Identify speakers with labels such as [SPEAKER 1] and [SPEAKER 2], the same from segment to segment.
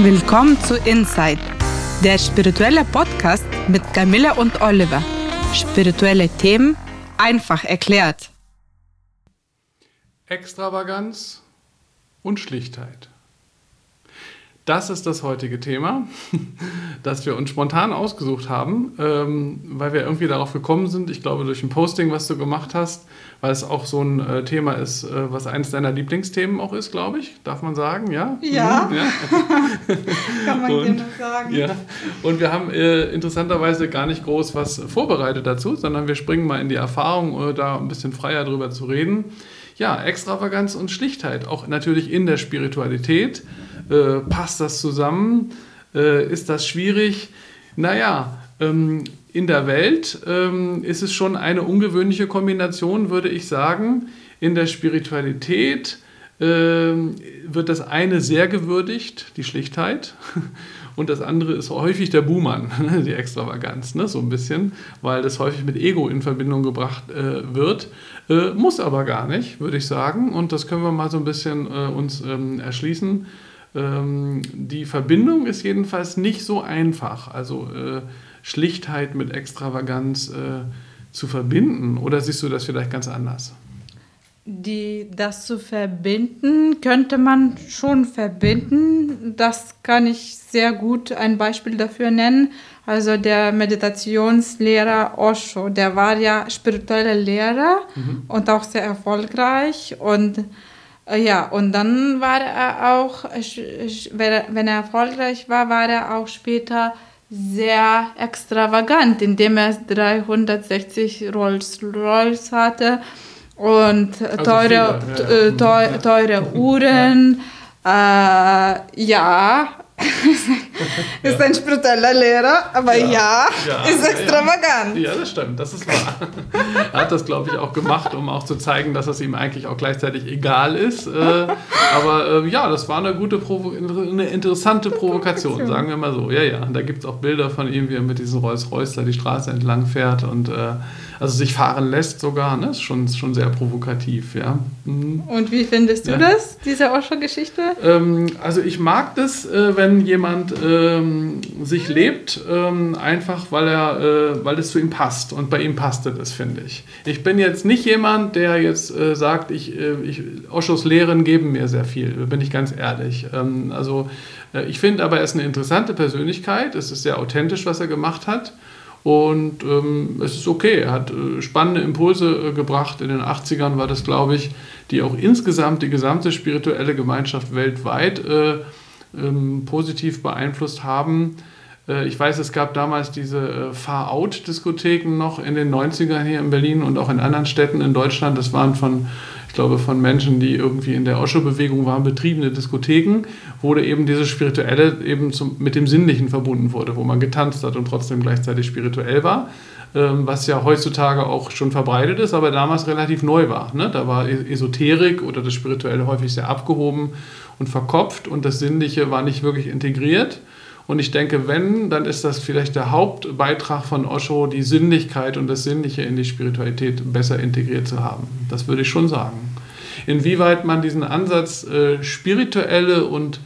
[SPEAKER 1] Willkommen zu Inside, der spirituelle Podcast mit Camilla und Oliver. Spirituelle Themen einfach erklärt.
[SPEAKER 2] Extravaganz und Schlichtheit. Das ist das heutige Thema, das wir uns spontan ausgesucht haben, ähm, weil wir irgendwie darauf gekommen sind, ich glaube durch ein Posting, was du gemacht hast, weil es auch so ein äh, Thema ist, äh, was eines deiner Lieblingsthemen auch ist, glaube ich, darf man sagen, ja?
[SPEAKER 3] Ja, mhm, ja. kann man und, sagen.
[SPEAKER 2] Ja. Und wir haben äh, interessanterweise gar nicht groß was vorbereitet dazu, sondern wir springen mal in die Erfahrung, da ein bisschen freier drüber zu reden. Ja, Extravaganz und Schlichtheit, auch natürlich in der Spiritualität. Äh, passt das zusammen? Äh, ist das schwierig? Naja, ähm, in der Welt ähm, ist es schon eine ungewöhnliche Kombination, würde ich sagen. In der Spiritualität äh, wird das eine sehr gewürdigt, die Schlichtheit. Und das andere ist häufig der Buhmann, die Extravaganz, ne, so ein bisschen, weil das häufig mit Ego in Verbindung gebracht äh, wird. Äh, muss aber gar nicht, würde ich sagen. Und das können wir mal so ein bisschen äh, uns ähm, erschließen. Ähm, die Verbindung ist jedenfalls nicht so einfach. Also äh, Schlichtheit mit Extravaganz äh, zu verbinden. Oder siehst du das vielleicht ganz anders?
[SPEAKER 3] Die, das zu verbinden, könnte man schon verbinden. Das kann ich sehr gut ein Beispiel dafür nennen. Also der Meditationslehrer Osho, der war ja spiritueller Lehrer mhm. und auch sehr erfolgreich. Und ja, und dann war er auch, wenn er erfolgreich war, war er auch später sehr extravagant, indem er 360 Rolls Royce hatte und also teure, viele, ja. Äh, teure Uhren. Ja. Äh, ja, ist ein spiritueller Lehrer, aber ja, ja ist extravagant.
[SPEAKER 2] Ja, das stimmt, das ist wahr. er hat das, glaube ich, auch gemacht, um auch zu zeigen, dass es ihm eigentlich auch gleichzeitig egal ist. Äh, aber äh, ja, das war eine gute, Provo eine interessante Provokation, sagen wir mal so. Ja, ja, da gibt es auch Bilder von ihm, wie er mit diesem Rolls-Royce da die Straße entlang fährt und äh, also sich fahren lässt sogar, ne? Ist schon, schon sehr provokativ, ja.
[SPEAKER 3] Mhm. Und wie findest du ja. das, diese Osho-Geschichte?
[SPEAKER 2] Ähm, also ich mag das, äh, wenn jemand ähm, sich lebt, ähm, einfach weil er, äh, weil es zu ihm passt. Und bei ihm passte das, finde ich. Ich bin jetzt nicht jemand, der jetzt äh, sagt, ich, äh, ich, Oshos Lehren geben mir sehr viel, bin ich ganz ehrlich. Ähm, also äh, ich finde aber, er ist eine interessante Persönlichkeit, es ist sehr authentisch, was er gemacht hat. Und ähm, es ist okay. Er hat äh, spannende Impulse äh, gebracht. In den 80ern war das, glaube ich, die auch insgesamt die gesamte spirituelle Gemeinschaft weltweit äh, ähm, positiv beeinflusst haben. Äh, ich weiß, es gab damals diese äh, Far-Out-Diskotheken noch in den 90ern hier in Berlin und auch in anderen Städten in Deutschland. Das waren von glaube, von Menschen, die irgendwie in der Osho-Bewegung waren, betriebene Diskotheken, wo eben dieses Spirituelle eben zum, mit dem Sinnlichen verbunden wurde, wo man getanzt hat und trotzdem gleichzeitig spirituell war, ähm, was ja heutzutage auch schon verbreitet ist, aber damals relativ neu war. Ne? Da war e-, Esoterik oder das Spirituelle häufig sehr abgehoben und verkopft und das Sinnliche war nicht wirklich integriert. Und ich denke, wenn, dann ist das vielleicht der Hauptbeitrag von Osho, die Sinnlichkeit und das Sinnliche in die Spiritualität besser integriert zu haben. Das würde ich schon sagen. Inwieweit man diesen Ansatz äh, spirituelle und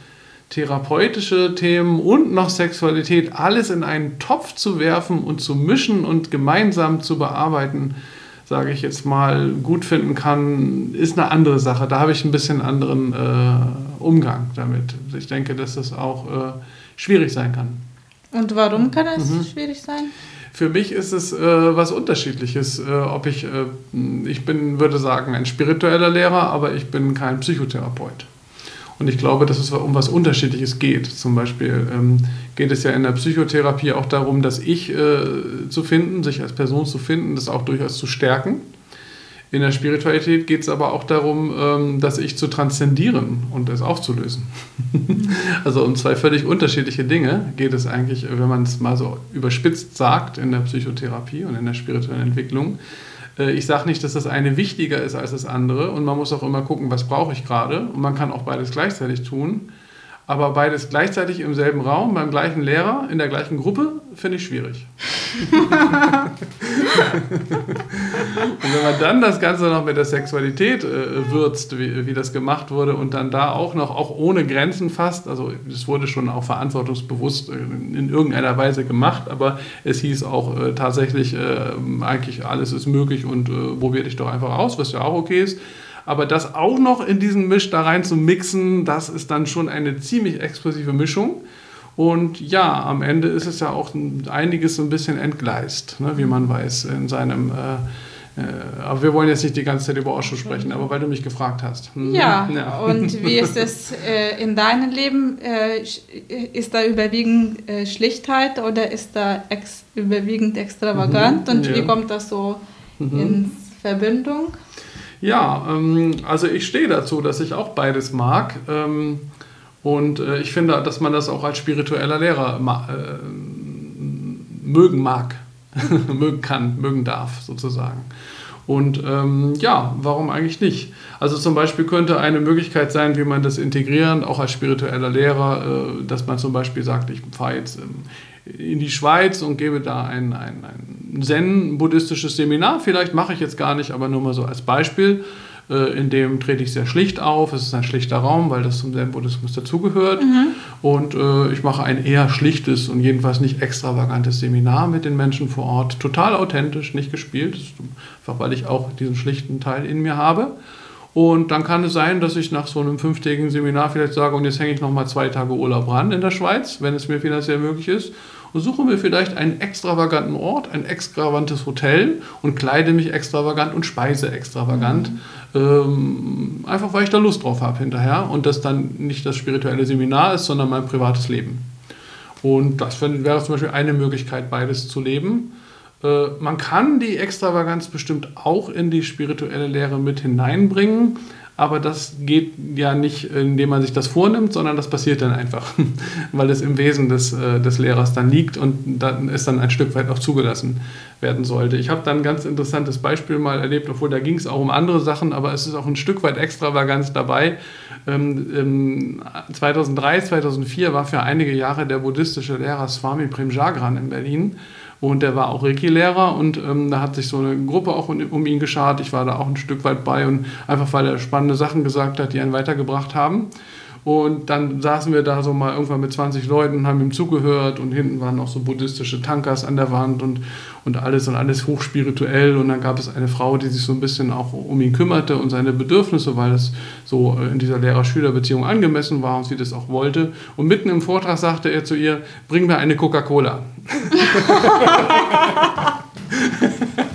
[SPEAKER 2] therapeutische Themen und noch Sexualität alles in einen Topf zu werfen und zu mischen und gemeinsam zu bearbeiten, sage ich jetzt mal, gut finden kann, ist eine andere Sache. Da habe ich ein bisschen anderen äh, Umgang damit. Ich denke, dass das auch äh, schwierig sein kann.
[SPEAKER 3] Und warum kann es mhm. schwierig sein?
[SPEAKER 2] Für mich ist es äh, was Unterschiedliches. Äh, ob ich, äh, ich bin, würde sagen, ein spiritueller Lehrer, aber ich bin kein Psychotherapeut. Und ich glaube, dass es um was Unterschiedliches geht. Zum Beispiel ähm, geht es ja in der Psychotherapie auch darum, das Ich äh, zu finden, sich als Person zu finden, das auch durchaus zu stärken. In der Spiritualität geht es aber auch darum, ähm, das Ich zu transzendieren und es aufzulösen. also um zwei völlig unterschiedliche Dinge geht es eigentlich, wenn man es mal so überspitzt sagt, in der Psychotherapie und in der spirituellen Entwicklung. Äh, ich sage nicht, dass das eine wichtiger ist als das andere und man muss auch immer gucken, was brauche ich gerade und man kann auch beides gleichzeitig tun. Aber beides gleichzeitig im selben Raum, beim gleichen Lehrer, in der gleichen Gruppe, finde ich schwierig. und wenn man dann das Ganze noch mit der Sexualität äh, würzt, wie, wie das gemacht wurde, und dann da auch noch, auch ohne Grenzen fast, also es wurde schon auch verantwortungsbewusst äh, in irgendeiner Weise gemacht, aber es hieß auch äh, tatsächlich, äh, eigentlich alles ist möglich und äh, probier dich doch einfach aus, was ja auch okay ist. Aber das auch noch in diesen Misch da rein zu mixen, das ist dann schon eine ziemlich explosive Mischung. Und ja, am Ende ist es ja auch einiges so ein bisschen entgleist, ne, wie man weiß, in seinem. Äh, äh, aber wir wollen jetzt nicht die ganze Zeit über Osho sprechen, aber weil du mich gefragt hast.
[SPEAKER 3] Hm. Ja, ja. und wie ist es äh, in deinem Leben? Äh, ist da überwiegend äh, Schlichtheit oder ist da ex überwiegend extravagant? Mhm, und ja. wie kommt das so mhm. in Verbindung?
[SPEAKER 2] Ja, ähm, also ich stehe dazu, dass ich auch beides mag. Ähm, und äh, ich finde, dass man das auch als spiritueller Lehrer äh, mögen mag, mögen kann, mögen darf sozusagen. Und ähm, ja, warum eigentlich nicht? Also zum Beispiel könnte eine Möglichkeit sein, wie man das integrieren, auch als spiritueller Lehrer, äh, dass man zum Beispiel sagt, ich fahre jetzt ähm, in die Schweiz und gebe da ein, ein, ein Zen-buddhistisches Seminar. Vielleicht mache ich jetzt gar nicht, aber nur mal so als Beispiel. Äh, in dem trete ich sehr schlicht auf. Es ist ein schlichter Raum, weil das zum Zen-Buddhismus dazugehört. Mhm. Und äh, ich mache ein eher schlichtes und jedenfalls nicht extravagantes Seminar mit den Menschen vor Ort. Total authentisch, nicht gespielt. Einfach weil ich auch diesen schlichten Teil in mir habe. Und dann kann es sein, dass ich nach so einem fünftägigen Seminar vielleicht sage, und jetzt hänge ich nochmal zwei Tage Urlaub ran in der Schweiz, wenn es mir finanziell möglich ist, und suche mir vielleicht einen extravaganten Ort, ein extravagantes Hotel und kleide mich extravagant und speise extravagant. Mhm. Ähm, einfach weil ich da Lust drauf habe hinterher und das dann nicht das spirituelle Seminar ist, sondern mein privates Leben. Und das wäre zum Beispiel eine Möglichkeit, beides zu leben. Äh, man kann die Extravaganz bestimmt auch in die spirituelle Lehre mit hineinbringen, aber das geht ja nicht, indem man sich das vornimmt, sondern das passiert dann einfach, weil es im Wesen des, äh, des Lehrers dann liegt und dann es dann ein Stück weit auch zugelassen werden sollte. Ich habe dann ein ganz interessantes Beispiel mal erlebt, obwohl da ging es auch um andere Sachen, aber es ist auch ein Stück weit Extravaganz dabei. 2003, ähm, 2004 ähm, war für einige Jahre der buddhistische Lehrer Swami Premjagran in Berlin und der war auch Reiki-Lehrer und ähm, da hat sich so eine Gruppe auch um, um ihn geschart. Ich war da auch ein Stück weit bei und einfach weil er spannende Sachen gesagt hat, die einen weitergebracht haben. Und dann saßen wir da so mal irgendwann mit 20 Leuten, haben ihm zugehört und hinten waren noch so buddhistische Tankas an der Wand und, und alles und alles hochspirituell. Und dann gab es eine Frau, die sich so ein bisschen auch um ihn kümmerte und seine Bedürfnisse, weil es so in dieser Lehrer-Schüler-Beziehung angemessen war und sie das auch wollte. Und mitten im Vortrag sagte er zu ihr, bring mir eine Coca-Cola.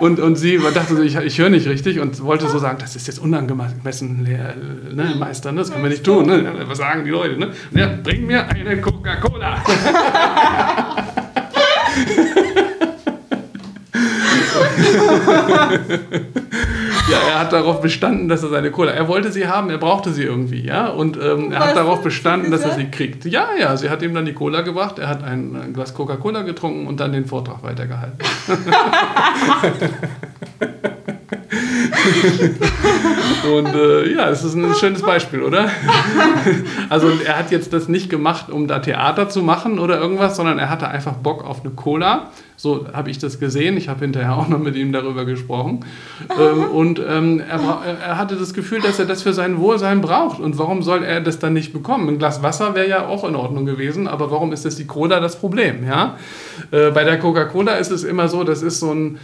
[SPEAKER 2] und, und sie dachte so, ich, ich höre nicht richtig und wollte so sagen, das ist jetzt unangemessen, ne, Meister, das können wir nicht tun. Ne? Was sagen die Leute? Ne? Ja, bring mir eine Coca-Cola. ja, er hat darauf bestanden, dass er seine Cola. Er wollte sie haben, er brauchte sie irgendwie, ja. Und ähm, er hat darauf bestanden, dass er sie kriegt. Ja, ja, sie hat ihm dann die Cola gebracht, er hat ein, ein Glas Coca-Cola getrunken und dann den Vortrag weitergehalten. und äh, ja, das ist ein schönes Beispiel, oder? also er hat jetzt das nicht gemacht, um da Theater zu machen oder irgendwas, sondern er hatte einfach Bock auf eine Cola. So habe ich das gesehen. Ich habe hinterher auch noch mit ihm darüber gesprochen. Ähm, und ähm, er, er, hatte das Gefühl, dass er das für sein Wohlsein braucht. Und warum soll er das dann nicht bekommen? Ein Glas Wasser wäre ja auch in Ordnung gewesen, aber warum ist das die Cola das Problem? Ja? Äh, bei der Coca-Cola ist es immer so, das ist so ein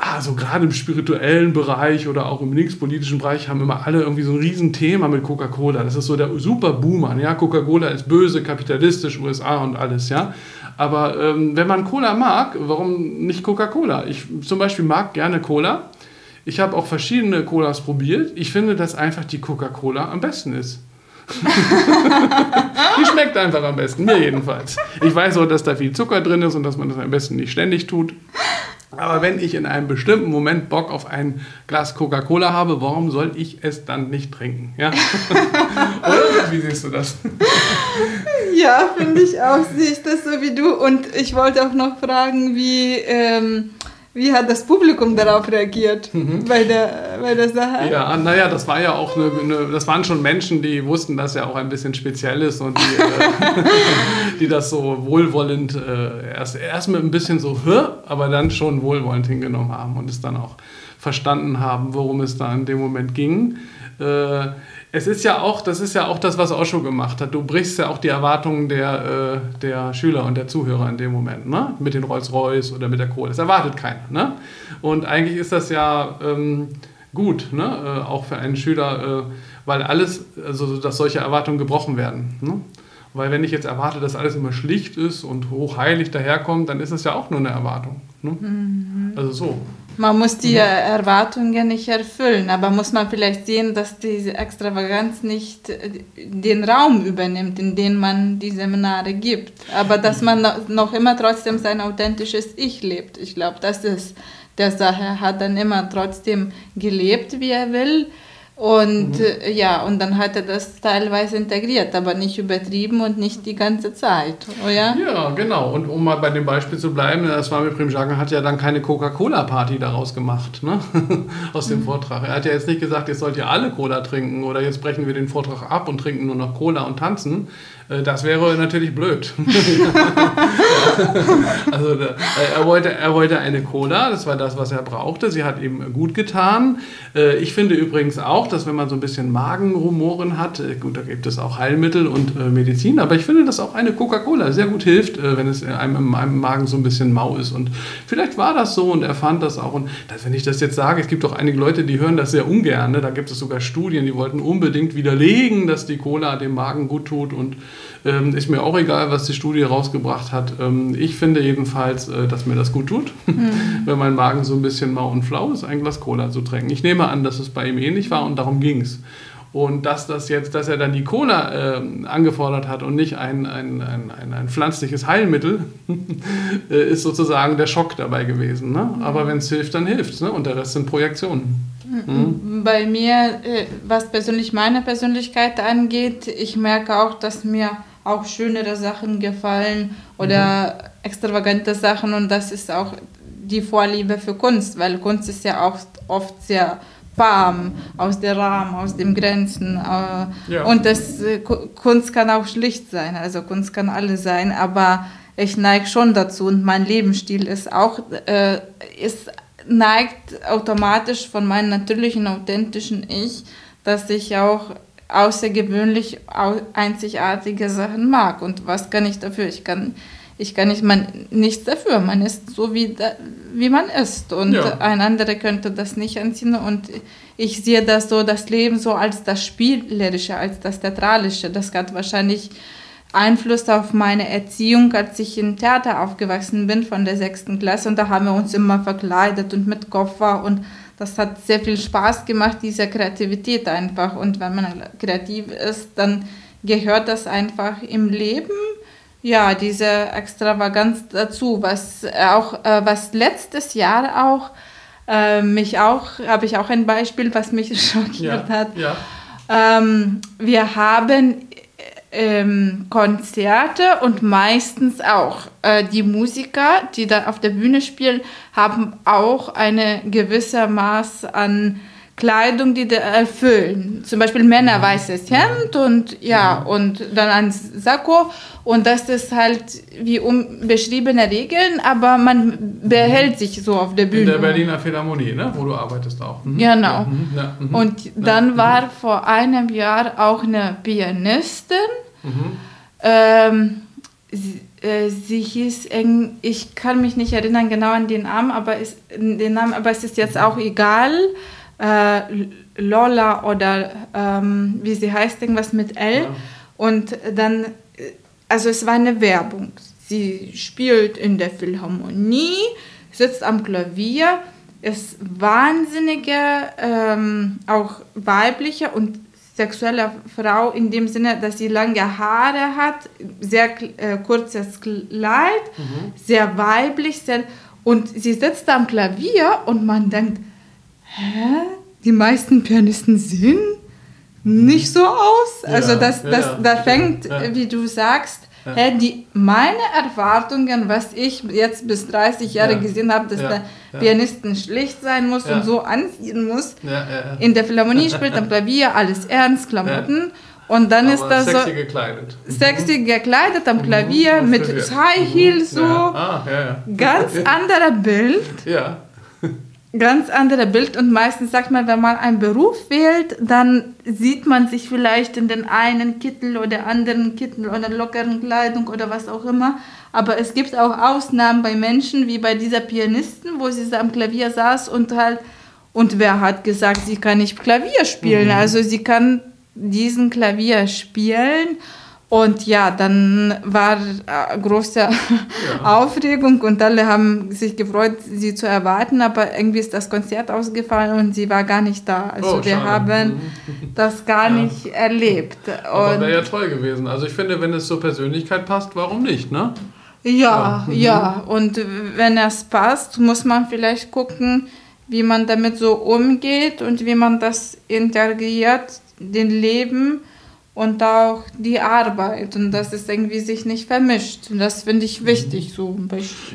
[SPEAKER 2] also gerade im spirituellen Bereich oder auch im linkspolitischen Bereich haben immer alle irgendwie so ein Riesenthema mit Coca-Cola. Das ist so der super Boomer. Ja, Coca-Cola ist böse, kapitalistisch, USA und alles, ja. Aber ähm, wenn man Cola mag, warum nicht Coca-Cola? Ich zum Beispiel mag gerne Cola. Ich habe auch verschiedene Colas probiert. Ich finde, dass einfach die Coca-Cola am besten ist. die schmeckt einfach am besten, mir jedenfalls. Ich weiß auch, dass da viel Zucker drin ist und dass man das am besten nicht ständig tut. Aber wenn ich in einem bestimmten Moment Bock auf ein Glas Coca-Cola habe, warum soll ich es dann nicht trinken? Ja? Oder wie siehst du das?
[SPEAKER 3] Ja, finde ich auch, sehe ich das so wie du. Und ich wollte auch noch fragen, wie, ähm, wie hat das Publikum darauf reagiert
[SPEAKER 2] Mhm.
[SPEAKER 3] bei, der, bei der Sache?
[SPEAKER 2] Ja, naja, das war ja auch eine, eine, das waren schon Menschen, die wussten, dass er auch ein bisschen speziell ist und die, äh, die das so wohlwollend äh, erst, erst mit ein bisschen so, Hö? aber dann schon wohlwollend hingenommen haben und es dann auch verstanden haben, worum es da in dem Moment ging. Äh, es ist ja auch, das ist ja auch das, was Osho gemacht hat. Du brichst ja auch die Erwartungen der, äh, der Schüler und der Zuhörer in dem Moment, ne? Mit den Rolls-Royce oder mit der Kohle. Das erwartet keiner, ne? Und eigentlich ist das ja ähm, gut, ne? Äh, auch für einen Schüler, äh, weil alles, also dass solche Erwartungen gebrochen werden. Ne? Weil wenn ich jetzt erwarte, dass alles immer schlicht ist und hochheilig daherkommt, dann ist es ja auch nur eine Erwartung. Ne? Also so.
[SPEAKER 3] Man muss die Erwartungen nicht erfüllen, aber muss man vielleicht sehen, dass diese Extravaganz nicht äh, den Raum übernimmt, in den man die Seminare gibt. Aber dass man no- noch immer trotzdem sein authentisches Ich lebt. Ich glaube, das ist der Sache. Er hat dann immer trotzdem gelebt, wie er will. Und äh, ja, und dann hat er das teilweise integriert, aber nicht übertrieben und nicht die ganze Zeit, oder?
[SPEAKER 2] Ja, genau. Und um mal bei dem Beispiel zu bleiben, das Swami Prem Jagan hat ja dann keine Coca-Cola-Party daraus gemacht, ne? aus dem Vortrag. Er hat ja jetzt nicht gesagt, jetzt sollt ihr alle Cola trinken oder jetzt brechen wir den Vortrag ab und trinken nur noch Cola und tanzen. Äh, Das wäre natürlich blöd. also äh, er wollte, er wollte eine Cola, das war das, was er brauchte. Sie hat ihm gut getan. Äh, Ich finde übrigens auch, dass wenn man so ein bisschen Magenrumoren hat, äh, gut, da gibt es auch Heilmittel und Medizin, aber ich finde, dass auch eine Coca-Cola sehr gut hilft, wenn es einem in einem Magen so ein bisschen mau ist. Und vielleicht war das so und er fand das auch. Und wenn ich das jetzt sage, es gibt auch einige Leute, die hören das sehr ungern. Ne? Da gibt es sogar Studien, die wollten unbedingt widerlegen, dass die Cola dem Magen gut tut und ähm, ist mir auch egal, was die Studie rausgebracht hat. Ähm, ich finde jedenfalls, äh, dass mir das gut tut, wenn mein Magen so ein bisschen mau und flau ist, ein Glas Cola zu trinken. Ich nehme an, dass es bei ihm ähnlich war und darum ging es. Und dass das jetzt, dass er dann die Cola ähm, angefordert hat und nicht ein, ein, ein, ein, ein pflanzliches Heilmittel, äh, ist sozusagen der Schock dabei gewesen. Ne? Aber wenn es hilft, dann hilft es. Ne? Und der Rest sind Projektionen.
[SPEAKER 3] Bei mir, äh, was persönlich meine Persönlichkeit angeht, ich merke auch, dass mir auch schönere Sachen gefallen oder extravagante Sachen und das ist auch die Vorliebe für Kunst, weil Kunst ist ja auch oft sehr warm, aus der Rahmen, aus den Grenzen. Äh,
[SPEAKER 2] Ja.
[SPEAKER 3] Und das, äh, Ku- Kunst kann auch schlicht sein, also Kunst kann alles sein, aber ich neige schon dazu und mein Lebensstil ist auch, äh, ist, neigt automatisch von meinem natürlichen, authentischen Ich, dass ich auch außergewöhnlich au- einzigartige Sachen mag. Und was kann ich dafür? Ich kann, ich kann nicht, man, nichts dafür. Man ist so, wie, da, wie man ist. Und
[SPEAKER 2] Ja.
[SPEAKER 3] ein anderer könnte das nicht anziehen. Und ich sehe das so, das Leben so als das Spielerische, als das Theatralische. Das hat wahrscheinlich Einfluss auf meine Erziehung, als ich im Theater aufgewachsen bin von der sechsten Klasse. Und da haben wir uns immer verkleidet und mit Koffer. Und das hat sehr viel Spaß gemacht, diese Kreativität einfach. Und wenn man kreativ ist, dann gehört das einfach im Leben ja, diese Extravaganz dazu, was auch, äh, was letztes Jahr auch äh, mich auch, habe ich auch ein Beispiel, was mich schockiert hat.
[SPEAKER 2] ja.
[SPEAKER 3] Ähm, wir haben ähm, Konzerte und meistens auch. Äh, die Musiker, die da auf der Bühne spielen, haben auch eine gewisse Maß an Kleidung, die erfüllen. Zum Beispiel Männer weißes Hemd und ja, und dann ein Sakko. Und das ist halt wie um beschriebene Regeln, aber man behält sich so auf der
[SPEAKER 2] In
[SPEAKER 3] Bühne.
[SPEAKER 2] der Berliner Philharmonie, ne? wo du arbeitest auch. Mhm.
[SPEAKER 3] Genau.
[SPEAKER 2] Mhm, ja, mhm.
[SPEAKER 3] Und dann war vor einem Jahr auch eine Pianistin.
[SPEAKER 2] Mhm.
[SPEAKER 3] Ähm, sie, äh, sie hieß, ich kann mich nicht erinnern genau an den Namen, aber ist, den Namen, aber es ist jetzt auch egal. Äh, Lola oder ähm, wie sie heißt, irgendwas mit L.
[SPEAKER 2] Ja.
[SPEAKER 3] Und dann, also es war eine Werbung. Sie spielt in der Philharmonie, sitzt am Klavier, ist wahnsinnige, ähm, auch weibliche und sexuelle Frau in dem Sinne, dass sie lange Haare hat, sehr äh, kurzes Kleid, sehr weiblich, sehr, und sie sitzt am Klavier und man denkt, hä? Die meisten Pianisten sehen nicht so aus.
[SPEAKER 2] Ja,
[SPEAKER 3] also das,
[SPEAKER 2] ja,
[SPEAKER 3] das,
[SPEAKER 2] ja,
[SPEAKER 3] da
[SPEAKER 2] ja,
[SPEAKER 3] fängt,
[SPEAKER 2] ja.
[SPEAKER 3] wie du sagst, Ja. Äh, die, meine Erwartungen, was ich jetzt bis 30 Jahre ja. gesehen habe, dass der Pianisten schlicht sein muss und so anziehen muss. In der Philharmonie spielt am Klavier alles ernst, Klamotten. Und dann
[SPEAKER 2] Aber
[SPEAKER 3] ist das
[SPEAKER 2] sexy
[SPEAKER 3] so.
[SPEAKER 2] gekleidet.
[SPEAKER 3] Sexy gekleidet am Klavier mit High Heels so.
[SPEAKER 2] Ah,
[SPEAKER 3] Ganz anderer Bild.
[SPEAKER 2] Ja
[SPEAKER 3] ganz andere Bild und meistens sagt man, wenn man einen Beruf wählt, dann sieht man sich vielleicht in den einen Kittel oder anderen Kittel oder lockeren Kleidung oder was auch immer. Aber es gibt auch Ausnahmen bei Menschen, wie bei dieser Pianistin, wo sie am Klavier saß und halt, und wer hat gesagt, sie kann nicht Klavier spielen? Mhm. Also sie kann diesen Klavier spielen und ja, dann war äh, große ja. Aufregung und alle haben sich gefreut, sie zu erwarten, aber irgendwie ist das Konzert ausgefallen und sie war gar nicht da. Also oh, wir haben das gar ja. nicht erlebt.
[SPEAKER 2] Aber wäre ja toll gewesen. Also ich finde, wenn es zur Persönlichkeit passt, warum nicht, ne?
[SPEAKER 3] Ja, ja. Mhm. ja. Und wenn es passt, muss man vielleicht gucken, wie man damit so umgeht und wie man das integriert, den Leben und auch die Arbeit und dass es irgendwie sich nicht vermischt. Und das finde ich wichtig so.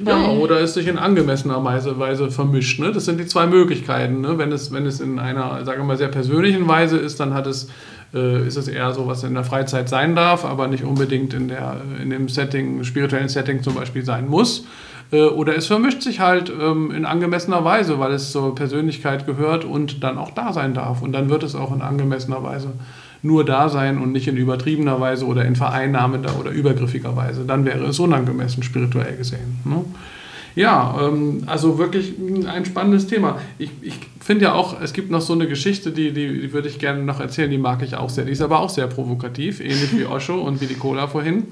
[SPEAKER 2] Ja, oder es sich in angemessener Weise, Weise vermischt. Ne? Das sind die zwei Möglichkeiten. Ne? Wenn, es, wenn es in einer, sagen wir mal, sehr persönlichen Weise ist, dann hat es, äh, ist es eher so, was in der Freizeit sein darf, aber nicht unbedingt in, der, in dem Setting, spirituellen Setting zum Beispiel sein muss. Äh, oder es vermischt sich halt ähm, in angemessener Weise, weil es zur Persönlichkeit gehört und dann auch da sein darf. Und dann wird es auch in angemessener Weise nur da sein und nicht in übertriebener Weise oder in vereinnahmender oder übergriffiger Weise. Dann wäre es unangemessen spirituell gesehen. Ne? Ja, ähm, also wirklich ein spannendes Thema. Ich, ich finde ja auch, es gibt noch so eine Geschichte, die, die, die würde ich gerne noch erzählen, die mag ich auch sehr. Die ist aber auch sehr provokativ, ähnlich wie Osho und wie die Cola vorhin.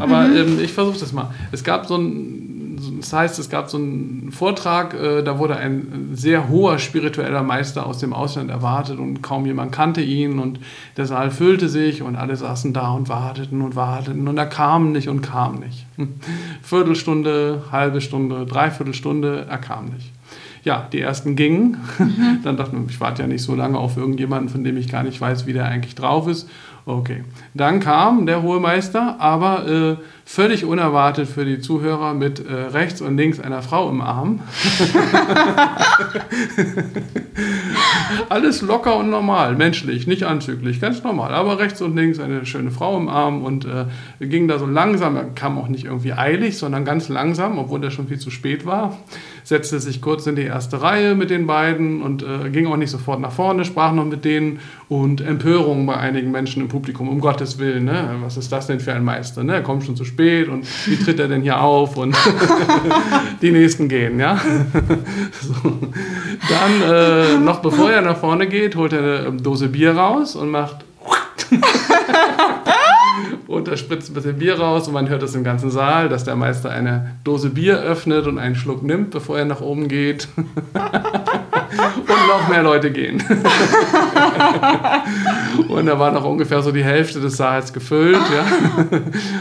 [SPEAKER 2] Aber mhm. ähm, ich versuche das mal. Es gab so ein das heißt, es gab so einen Vortrag, äh, da wurde ein sehr hoher spiritueller Meister aus dem Ausland erwartet und kaum jemand kannte ihn und der Saal füllte sich und alle saßen da und warteten und warteten und er kam nicht und kam nicht. Viertelstunde, halbe Stunde, Dreiviertelstunde, er kam nicht. Ja, die ersten gingen. Dann dachte ich, ich warte ja nicht so lange auf irgendjemanden, von dem ich gar nicht weiß, wie der eigentlich drauf ist. Okay. Dann kam der hohe Meister, aber äh, völlig unerwartet für die Zuhörer mit äh, rechts und links einer Frau im Arm. Alles locker und normal, menschlich, nicht anzüglich, ganz normal. Aber rechts und links eine schöne Frau im Arm und äh, ging da so langsam, kam auch nicht irgendwie eilig, sondern ganz langsam, obwohl er schon viel zu spät war setzte sich kurz in die erste Reihe mit den beiden und äh, ging auch nicht sofort nach vorne, sprach noch mit denen und Empörung bei einigen Menschen im Publikum, um Gottes Willen, ne? was ist das denn für ein Meister, ne? er kommt schon zu spät und wie tritt er denn hier auf und die Nächsten gehen, ja. so. Dann, äh, noch bevor er nach vorne geht, holt er eine Dose Bier raus und macht und da spritzt ein bisschen Bier raus und man hört es im ganzen Saal, dass der Meister eine Dose Bier öffnet und einen Schluck nimmt, bevor er nach oben geht. und noch mehr Leute gehen. und da war noch ungefähr so die Hälfte des Saals gefüllt. Ja?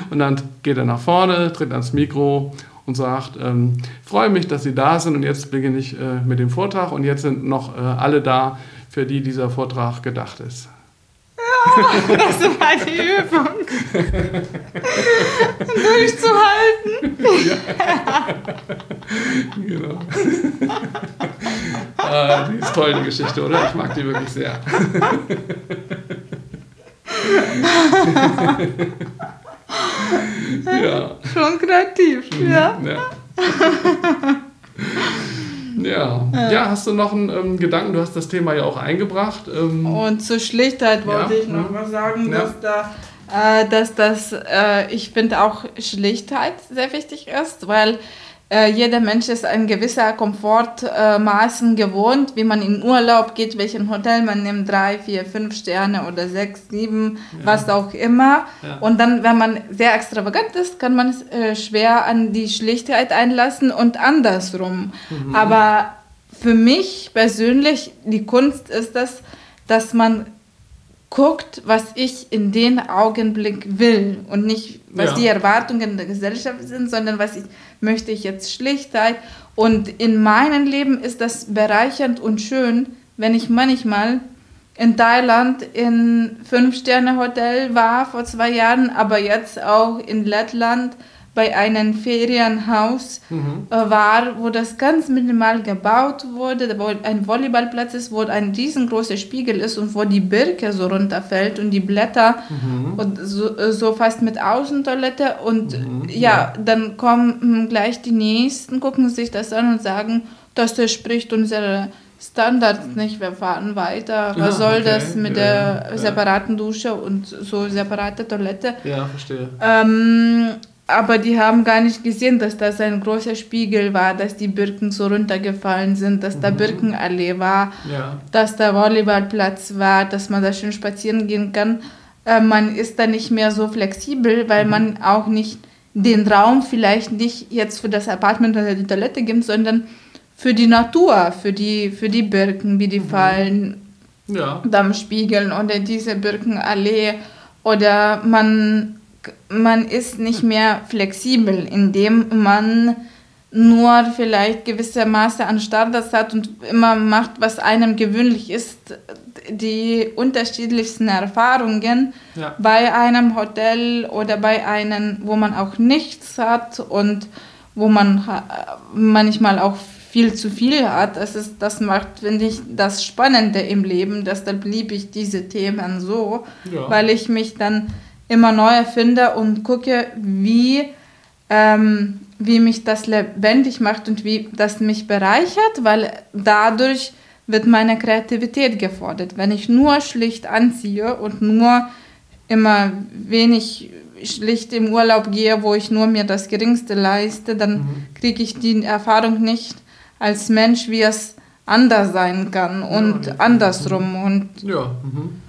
[SPEAKER 2] Und dann geht er nach vorne, tritt ans Mikro und sagt, ähm, freue mich, dass Sie da sind und jetzt beginne ich äh, mit dem Vortrag und jetzt sind noch äh, alle da, für die dieser Vortrag gedacht ist.
[SPEAKER 3] das war die Übung. Durchzuhalten. Ja.
[SPEAKER 2] genau. ah, die ist toll, die Geschichte, oder? Ich mag die wirklich sehr.
[SPEAKER 3] ja. Schon kreativ, ja. ja.
[SPEAKER 2] Ja. ja, hast du noch einen ähm, Gedanken? Du hast das Thema ja auch eingebracht.
[SPEAKER 3] Ähm, Und zur Schlichtheit wollte ja, ich noch mal sagen, ja. dass da äh, dass das, äh, ich finde auch Schlichtheit sehr wichtig ist, weil äh, jeder Mensch ist ein gewisser Komfortmaßen gewohnt, wie man in Urlaub geht, welchen Hotel man nimmt, drei, vier, fünf Sterne oder sechs, sieben, ja. was auch immer. Ja. Und dann, wenn man sehr extravagant ist, kann man es äh, schwer an die Schlichtheit einlassen und andersrum. Mhm. Aber für mich persönlich, die Kunst ist das, dass man guckt, was ich in den Augenblick will und nicht, was ja. die Erwartungen der Gesellschaft sind, sondern was ich möchte ich jetzt Schlichtheit. Und in meinem Leben ist das bereichernd und schön, wenn ich manchmal in Thailand in Fünf-Sterne-Hotel war vor zwei Jahren, aber jetzt auch in Lettland bei einem Ferienhaus mhm. äh, war, wo das ganz minimal gebaut wurde, wo ein Volleyballplatz ist, wo ein riesengroßer Spiegel ist und wo die Birke so runterfällt und die Blätter mhm. und so, äh, so, fast mit Außentoilette und mhm. ja, ja, dann kommen gleich die Nächsten, gucken sich das an und sagen, das spricht unsere Standards nicht, wir fahren weiter. Was ah, soll okay. das mit ja, der separaten Dusche und so separate Toilette?
[SPEAKER 2] Ja, verstehe.
[SPEAKER 3] Ähm, aber die haben gar nicht gesehen, dass das ein großer Spiegel war, dass die Birken so runtergefallen sind, dass da mhm. Birkenallee war, ja. dass da Volleyballplatz war, dass man da schön spazieren gehen kann. Äh, man ist da nicht mehr so flexibel, weil mhm. man auch nicht den Raum vielleicht nicht jetzt für das Apartment oder die Toilette gibt, sondern für die Natur, für die, für die Birken, wie die mhm. fallen, ja. spiegeln oder diese Birkenallee oder man man ist nicht mehr flexibel, indem man nur vielleicht gewisse Maße an Standards hat und immer macht, was einem gewöhnlich ist, die unterschiedlichsten Erfahrungen ja. bei einem Hotel oder bei einem, wo man auch nichts hat und wo man manchmal auch viel zu viel hat. Das, ist, das macht, finde ich, das Spannende im Leben. Deshalb liebe ich diese Themen so, ja. weil ich mich dann immer neu erfinde und gucke, wie, ähm, wie mich das lebendig macht und wie das mich bereichert, weil dadurch wird meine Kreativität gefordert. Wenn ich nur schlicht anziehe und nur immer wenig schlicht im Urlaub gehe, wo ich nur mir das Geringste leiste, dann mhm. kriege ich die Erfahrung nicht als Mensch, wie es anders sein kann und ja, andersrum. Und
[SPEAKER 2] ja, mhm.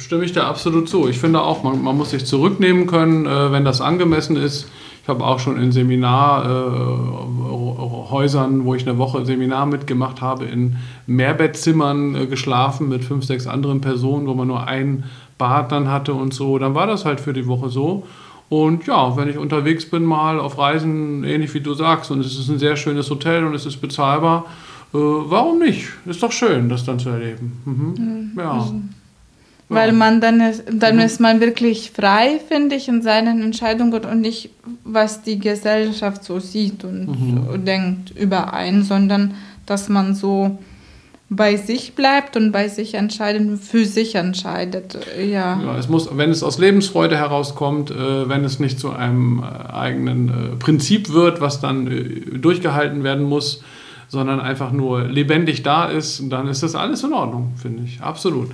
[SPEAKER 2] Stimme ich da absolut zu. Ich finde auch, man, man muss sich zurücknehmen können, äh, wenn das angemessen ist. Ich habe auch schon in Seminarhäusern, äh, wo ich eine Woche Seminar mitgemacht habe, in Mehrbettzimmern äh, geschlafen mit fünf, sechs anderen Personen, wo man nur ein Bad dann hatte und so. Dann war das halt für die Woche so. Und ja, wenn ich unterwegs bin, mal auf Reisen, ähnlich wie du sagst, und es ist ein sehr schönes Hotel und es ist bezahlbar, äh, warum nicht? Ist doch schön, das dann zu erleben. Mhm. Ja.
[SPEAKER 3] Weil man dann ist, dann mhm. ist man wirklich frei, finde ich, in seinen Entscheidungen und nicht, was die Gesellschaft so sieht und mhm. denkt überein, sondern dass man so bei sich bleibt und bei sich entscheidet, für sich entscheidet. Ja.
[SPEAKER 2] ja es muss, wenn es aus Lebensfreude herauskommt, äh, wenn es nicht zu einem äh, eigenen äh, Prinzip wird, was dann äh, durchgehalten werden muss, sondern einfach nur lebendig da ist, dann ist das alles in Ordnung, finde ich. Absolut.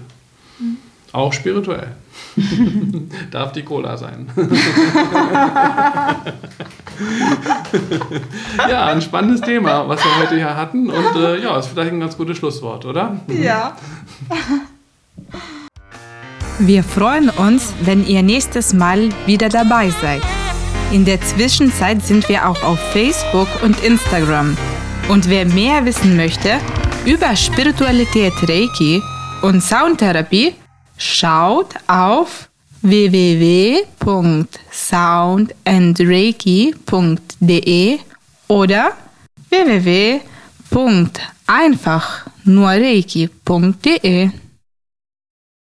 [SPEAKER 2] Mhm. Auch spirituell. Darf die Cola sein. ja, ein spannendes Thema, was wir heute hier hatten. Und äh, ja, ist vielleicht ein ganz gutes Schlusswort, oder?
[SPEAKER 3] Ja.
[SPEAKER 1] Wir freuen uns, wenn ihr nächstes Mal wieder dabei seid. In der Zwischenzeit sind wir auch auf Facebook und Instagram. Und wer mehr wissen möchte über Spiritualität Reiki und Soundtherapie, Schaut auf www.soundandreiki.de oder www.einfachnurreiki.de.